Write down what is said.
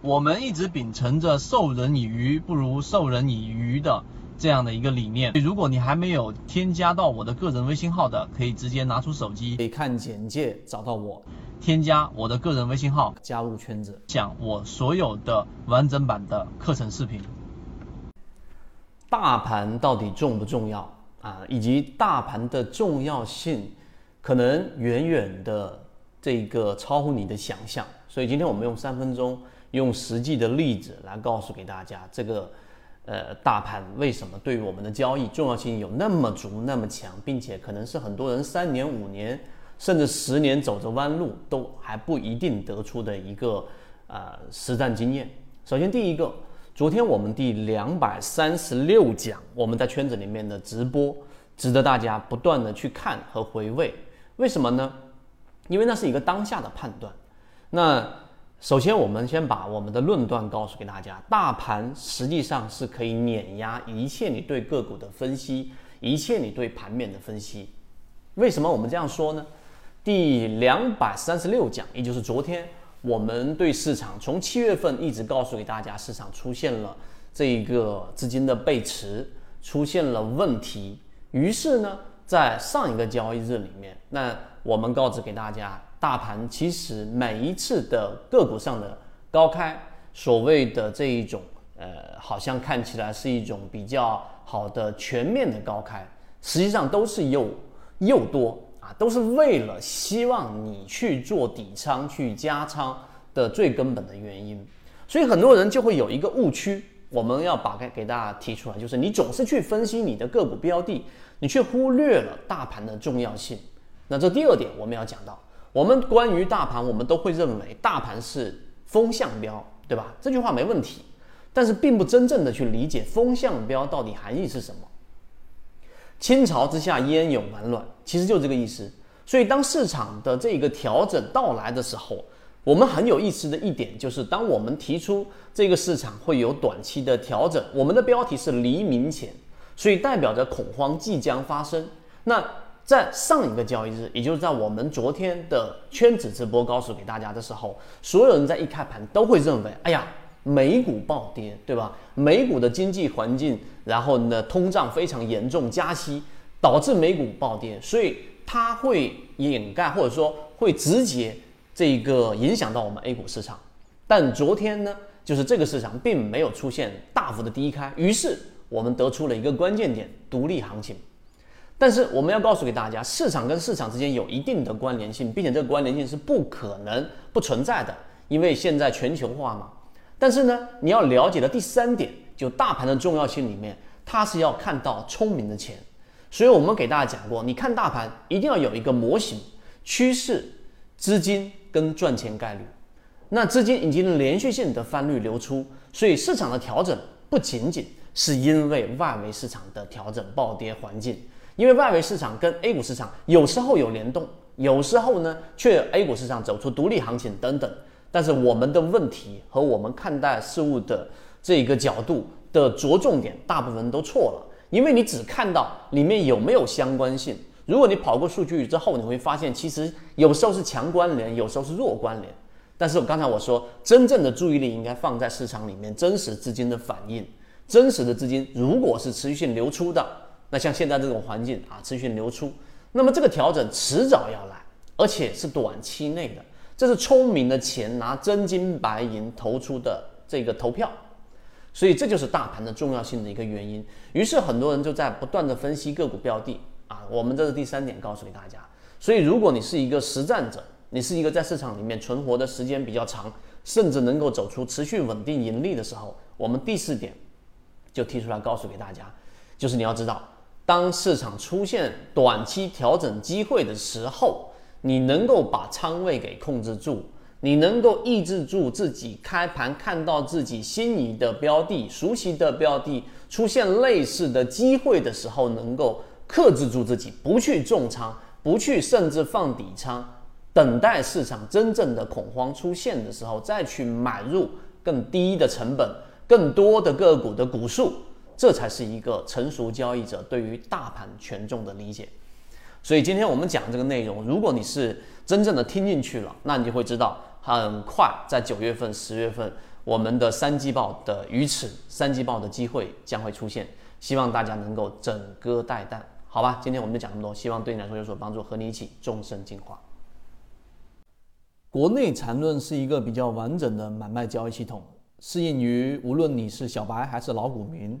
我们一直秉承着授人以鱼不如授人以渔的这样的一个理念。如果你还没有添加到我的个人微信号的，可以直接拿出手机，可以看简介找到我，添加我的个人微信号，加入圈子，讲我所有的完整版的课程视频。大盘到底重不重要啊？以及大盘的重要性，可能远远的这个超乎你的想象。所以今天我们用三分钟。用实际的例子来告诉给大家，这个呃大盘为什么对于我们的交易重要性有那么足、那么强，并且可能是很多人三年、五年甚至十年走着弯路都还不一定得出的一个呃实战经验。首先，第一个，昨天我们第两百三十六讲我们在圈子里面的直播，值得大家不断的去看和回味。为什么呢？因为那是一个当下的判断。那首先，我们先把我们的论断告诉给大家：大盘实际上是可以碾压一切你对个股的分析，一切你对盘面的分析。为什么我们这样说呢？第两百三十六讲，也就是昨天我们对市场从七月份一直告诉给大家，市场出现了这一个资金的背驰，出现了问题。于是呢，在上一个交易日里面，那我们告知给大家。大盘其实每一次的个股上的高开，所谓的这一种，呃，好像看起来是一种比较好的全面的高开，实际上都是诱诱多啊，都是为了希望你去做底仓、去加仓的最根本的原因。所以很多人就会有一个误区，我们要把给给大家提出来，就是你总是去分析你的个股标的，你却忽略了大盘的重要性。那这第二点我们要讲到。我们关于大盘，我们都会认为大盘是风向标，对吧？这句话没问题，但是并不真正的去理解风向标到底含义是什么。倾巢之下焉有完卵，其实就这个意思。所以当市场的这个调整到来的时候，我们很有意思的一点就是，当我们提出这个市场会有短期的调整，我们的标题是黎明前，所以代表着恐慌即将发生。那在上一个交易日，也就是在我们昨天的圈子直播告诉给大家的时候，所有人在一开盘都会认为，哎呀，美股暴跌，对吧？美股的经济环境，然后呢，通胀非常严重，加息导致美股暴跌，所以它会掩盖或者说会直接这个影响到我们 A 股市场。但昨天呢，就是这个市场并没有出现大幅的低开，于是我们得出了一个关键点：独立行情。但是我们要告诉给大家，市场跟市场之间有一定的关联性，并且这个关联性是不可能不存在的，因为现在全球化嘛。但是呢，你要了解的第三点，就大盘的重要性里面，它是要看到聪明的钱。所以我们给大家讲过，你看大盘一定要有一个模型、趋势、资金跟赚钱概率。那资金已经连续性的翻绿流出，所以市场的调整不仅仅是因为外围市场的调整暴跌环境。因为外围市场跟 A 股市场有时候有联动，有时候呢却 A 股市场走出独立行情等等。但是我们的问题和我们看待事物的这个角度的着重点大部分都错了，因为你只看到里面有没有相关性。如果你跑过数据之后，你会发现其实有时候是强关联，有时候是弱关联。但是我刚才我说，真正的注意力应该放在市场里面真实资金的反应，真实的资金如果是持续性流出的。那像现在这种环境啊，持续流出，那么这个调整迟早要来，而且是短期内的，这是聪明的钱拿真金白银投出的这个投票，所以这就是大盘的重要性的一个原因。于是很多人就在不断的分析个股标的啊，我们这是第三点告诉给大家。所以如果你是一个实战者，你是一个在市场里面存活的时间比较长，甚至能够走出持续稳定盈利的时候，我们第四点就提出来告诉给大家，就是你要知道。当市场出现短期调整机会的时候，你能够把仓位给控制住，你能够抑制住自己开盘看到自己心仪的标的、熟悉的标的出现类似的机会的时候，能够克制住自己，不去重仓，不去甚至放底仓，等待市场真正的恐慌出现的时候，再去买入更低的成本、更多的个股的股数。这才是一个成熟交易者对于大盘权重的理解。所以今天我们讲这个内容，如果你是真正的听进去了，那你就会知道，很快在九月份、十月份，我们的三季报的鱼池、三季报的机会将会出现，希望大家能够整戈待旦，好吧？今天我们就讲这么多，希望对你来说有所帮助，和你一起终身进化。国内缠论是一个比较完整的买卖交易系统，适应于无论你是小白还是老股民